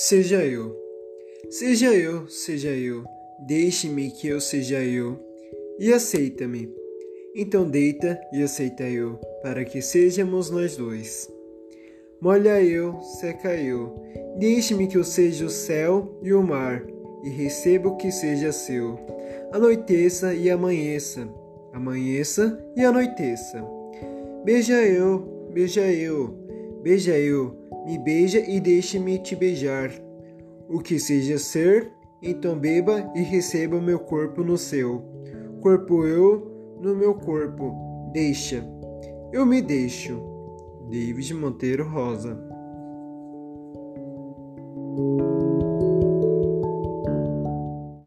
Seja eu. Seja eu, seja eu. Deixe-me que eu seja eu. E aceita-me. Então deita e aceita eu, para que sejamos nós dois. Molha eu, seca eu. Deixe-me que eu seja o céu e o mar, e receba o que seja seu. Anoiteça e amanheça, amanheça e anoiteça. Beija eu, beija eu, beija eu me beija e deixe-me te beijar. O que seja ser, então beba e receba meu corpo no seu. Corpo eu no meu corpo. Deixa. Eu me deixo. David Monteiro Rosa.